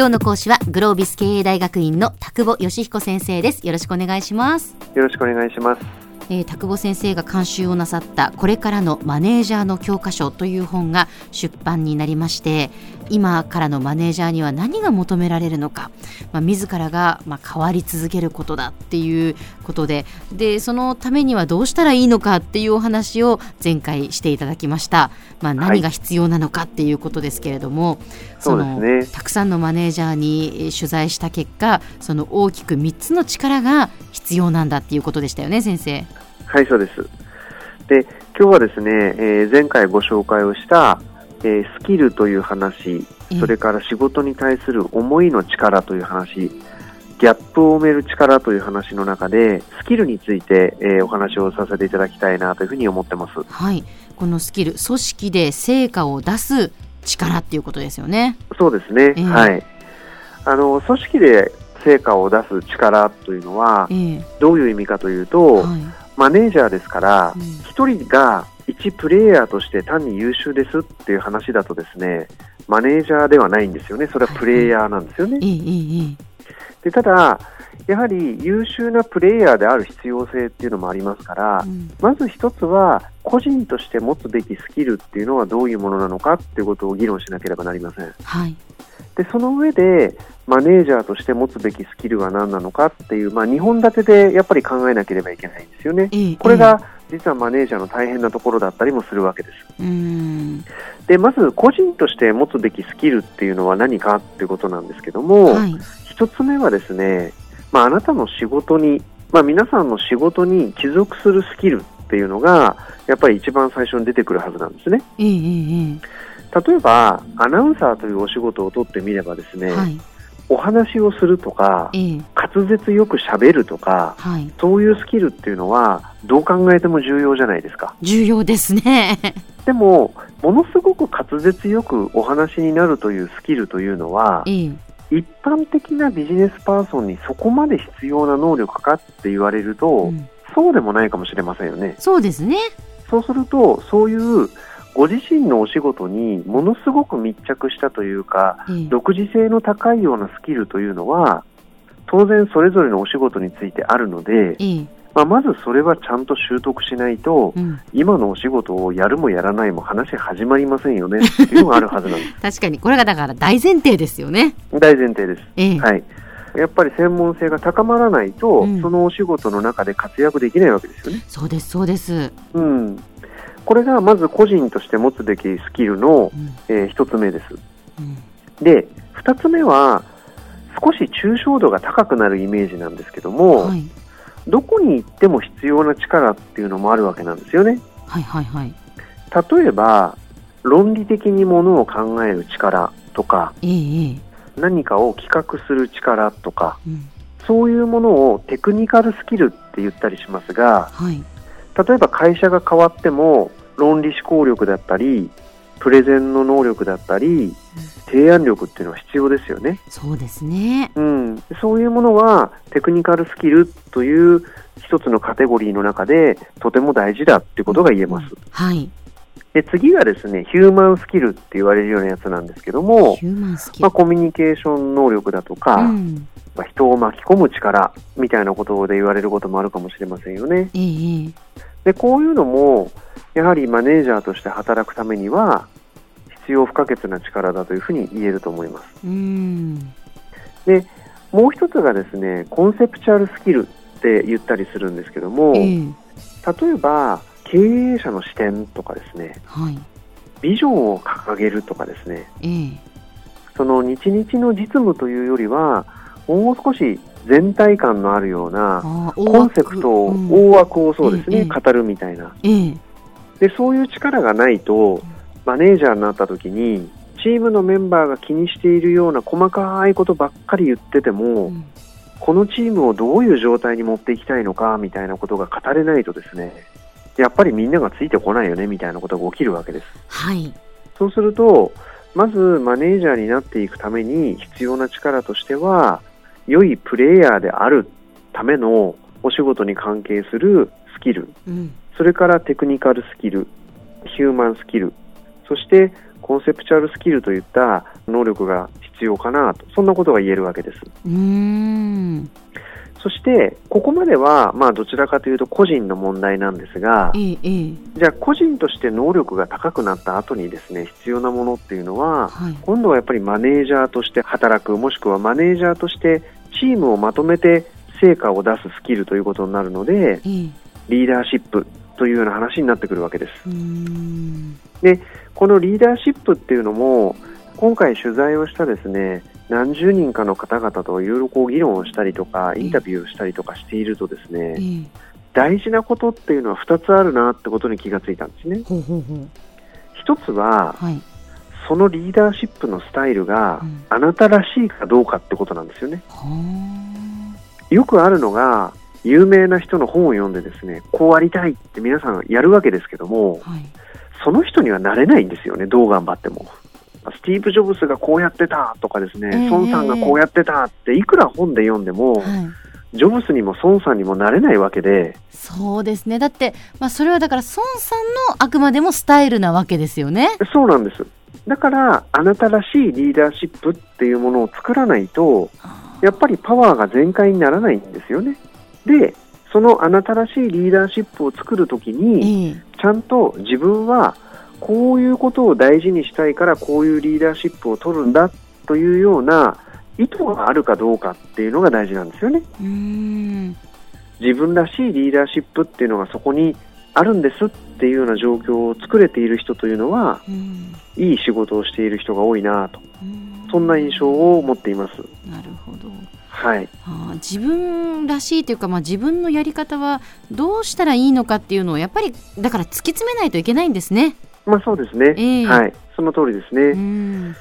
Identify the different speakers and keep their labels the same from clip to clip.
Speaker 1: 今日の講師はグロービス経営大学院の田久保義彦先生です。よろしくお願いします。
Speaker 2: よろしくお願いします。
Speaker 1: えー、田久保先生が監修をなさったこれからのマネージャーの教科書という本が出版になりまして今からのマネージャーには何が求められるのか、まあ、自らがま変わり続けることだっていうことででそのためにはどうしたらいいのかっていうお話を前回していただきました、まあ、何が必要なのかっていうことですけれども、はい、
Speaker 2: その、ね、
Speaker 1: たくさんのマネージャーに取材した結果その大きく3つの力が必要なんだっていうことでしたよね先生。
Speaker 2: はいそうですで今日はですね、えー、前回ご紹介をしたえー、スキルという話、それから仕事に対する思いの力という話、ギャップを埋める力という話の中で、スキルについて、えー、お話をさせていただきたいなというふうに思ってます。
Speaker 1: はい。このスキル、組織で成果を出す力っていうことですよね。
Speaker 2: そうですね。えー、はい。あの、組織で成果を出す力というのは、えー、どういう意味かというと、はい、マネージャーですから、一、うん、人が一プレイヤーとして単に優秀ですっていう話だとですねマネージャーではないんですよね、それはプレイヤーなんですよね。でただ、やはり優秀なプレイヤーである必要性っていうのもありますから、うん、まず一つは個人として持つべきスキルっていうのはどういうものなのかっていうことを議論しなければなりません。
Speaker 1: はい、
Speaker 2: でその上でマネージャーとして持つべきスキルは何なのかっていう、まあ、2本立てでやっぱり考えなければいけないんですよね。これが実はマネージャーの大変なところだったりもするわけです。でまず個人として持つべきスキルっていうのは何かっていうことなんですけども、はい、1つ目はですね、まあ、あなたの仕事に、まあ、皆さんの仕事に帰属するスキルっていうのがやっぱり一番最初に出てくるはずなんですね。例えばアナウンサーというお仕事を取ってみればですね、はいお話をするとか、ええ、滑舌よくしゃべるとか、はい、そういうスキルっていうのはどう考えても重要じゃないですか。
Speaker 1: 重要ですね。
Speaker 2: でも、ものすごく滑舌よくお話になるというスキルというのは、え、一般的なビジネスパーソンにそこまで必要な能力かって言われると、うん、そうでもないかもしれませんよね。
Speaker 1: そうですね。
Speaker 2: そうすると、そういうご自身のお仕事にものすごく密着したというか、うん、独自性の高いようなスキルというのは当然それぞれのお仕事についてあるので、うん、まあ、まずそれはちゃんと習得しないと、うん、今のお仕事をやるもやらないも話始まりませんよね っていうのがあるはずなんです。
Speaker 1: 確かに。これがだから大前提ですよね。
Speaker 2: 大前提です、え。はい。やっぱり専門性が高まらないと、うん、そのお仕事の中で活躍できないわけですよね。
Speaker 1: そうです、そうです。
Speaker 2: うん。これがまず個人として持つべきスキルの、うん、えー、1つ目です、うん、で2つ目は少し抽象度が高くなるイメージなんですけども、はい、どこに行っても必要な力っていうのもあるわけなんですよね。
Speaker 1: はいはいはい、
Speaker 2: 例えば論理的にものを考える力とか、えー、何かを企画する力とか、うん、そういうものをテクニカルスキルって言ったりしますが、はい、例えば会社が変わっても論理思考力だったりプレゼンの能力だったり、提案力っていうのは必要ですよね。
Speaker 1: そうですね。
Speaker 2: うん。そういうものはテクニカルスキルという一つのカテゴリーの中でとても大事だっていうことが言えます。うん、
Speaker 1: はい。
Speaker 2: で次はですねヒューマンスキルって言われるようなやつなんですけども、まあ、コミュニケーション能力だとか、うん、まあ、人を巻き込む力みたいなことで言われることもあるかもしれませんよね。
Speaker 1: えー、
Speaker 2: でこういうのもやはりマネージャーとして働くためには必要不可欠な力だというふうに言えると思います。でもう一つがですねコンセプチュアルスキルって言ったりするんですけども、えー、例えば経営者の視点とかですね、はい、ビジョンを掲げるとかですね、えー、その日々の実務というよりはもう少し全体感のあるようなコンセプトを、大枠。をそうですね、語るみたいな、でそういう力がないとマネージャーになった時にチームのメンバーが気にしているような細かいことばっかり言ってても、うん、このチームをどういう状態に持っていきたいのかみたいなことが語れないとですねやっぱりみんながついてこないよねみたいなことが起きるわけです。
Speaker 1: はい、
Speaker 2: そうするとまずマネージャーになっていくために必要な力としては良いプレイヤーであるためのお仕事に関係するスキル、うん、それからテクニカルスキル、ヒューマンスキル、そしてコンセプチュアルスキルといった能力が必要かなと。そんなことが言えるわけです。
Speaker 1: うん
Speaker 2: そしてここまではまあどちらかというと個人の問題なんですが、
Speaker 1: ええ、
Speaker 2: じゃあ個人として能力が高くなった後にですね必要なものっていうのは、
Speaker 1: はい、
Speaker 2: 今度はやっぱりマネージャーとして働くもしくはマネージャーとしてチームをまとめて成果を出すスキルということになるので、
Speaker 1: ええ、
Speaker 2: リーダーシップというような話になってくるわけです。
Speaker 1: うん。
Speaker 2: でこのリーダーシップっていうのも今回取材をしたですね何十人かの方々といろいろこう議論をしたりとかインタビューをしたりとかしているとですね、
Speaker 1: ええ、
Speaker 2: 大事なことっていうのは2つあるなってことに気がついたんですね。
Speaker 1: ほうほうほう。
Speaker 2: 一つは
Speaker 1: はい、
Speaker 2: そのリーダーシップのスタイルが
Speaker 1: うん。
Speaker 2: あなたらしいかどうかってことなんですよね。
Speaker 1: は
Speaker 2: よくあるのが有名な人の本を読んでですねこうありたいって皆さんやるわけですけども
Speaker 1: あはい、
Speaker 2: その人にはなれないんですよねどう頑張っても。スティーブ・ジョブズがこうやってたとかですね、
Speaker 1: ええ
Speaker 2: 孫さんがこうやってたっていくら本で読んでも、
Speaker 1: はい
Speaker 2: ジョブズにも孫さんにもなれないわけで、
Speaker 1: そうですねだって、まあ、それはだから孫さんのあくまでもスタイルなわけですよね。
Speaker 2: そうなんです。だから、あなたらしいリーダーシップっていうものを作らないと、やっぱりパワーが全開にならないんですよね。で、そのあなたらしいリーダーシップを作るときに、
Speaker 1: ええ
Speaker 2: ちゃんと自分はこういうことを大事にしたいからこういうリーダーシップを取るんだというような意図があるかどうかっていうのが大事なんですよね。自分らしいリーダーシップっていうのがそこにあるんですっていうような状況を作れている人というのは
Speaker 1: うん
Speaker 2: いい仕事をしている人が多いなと
Speaker 1: うん
Speaker 2: そんな印象を持っています。
Speaker 1: なるほど
Speaker 2: はい。
Speaker 1: あー自分らしいというか、まあ、自分のやり方はどうしたらいいのかっていうのをやっぱりだから突き詰めないといけないんですね。
Speaker 2: まあそうですね。
Speaker 1: ええ
Speaker 2: はい。その通りですね。
Speaker 1: うん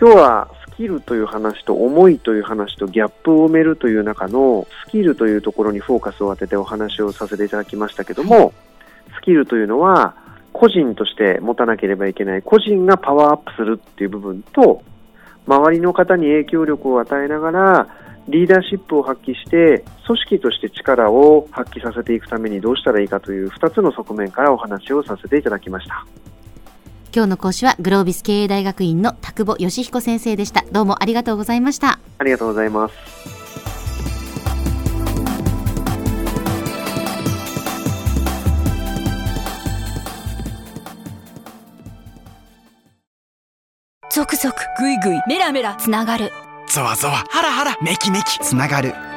Speaker 2: 今日はスキルという話と思いという話とギャップを埋めるという中のスキルというところにフォーカスを当ててお話をさせていただきましたけども、スキルというのは個人として持たなければいけない個人がパワーアップするっていう部分と周りの方に影響力を与えながらリーダーシップを発揮して組織として力を発揮させていくためにどうしたらいいかという2つの側面からお話をさせていただきました。
Speaker 1: 今日の講師はグロービス経営大学院の田久保義彦先生でした。どうもありがとうございました。
Speaker 2: ありがとうございます。
Speaker 3: ゾクゾクグイグイメラメラつながる
Speaker 4: ゾワゾワハラハラメキメキつながる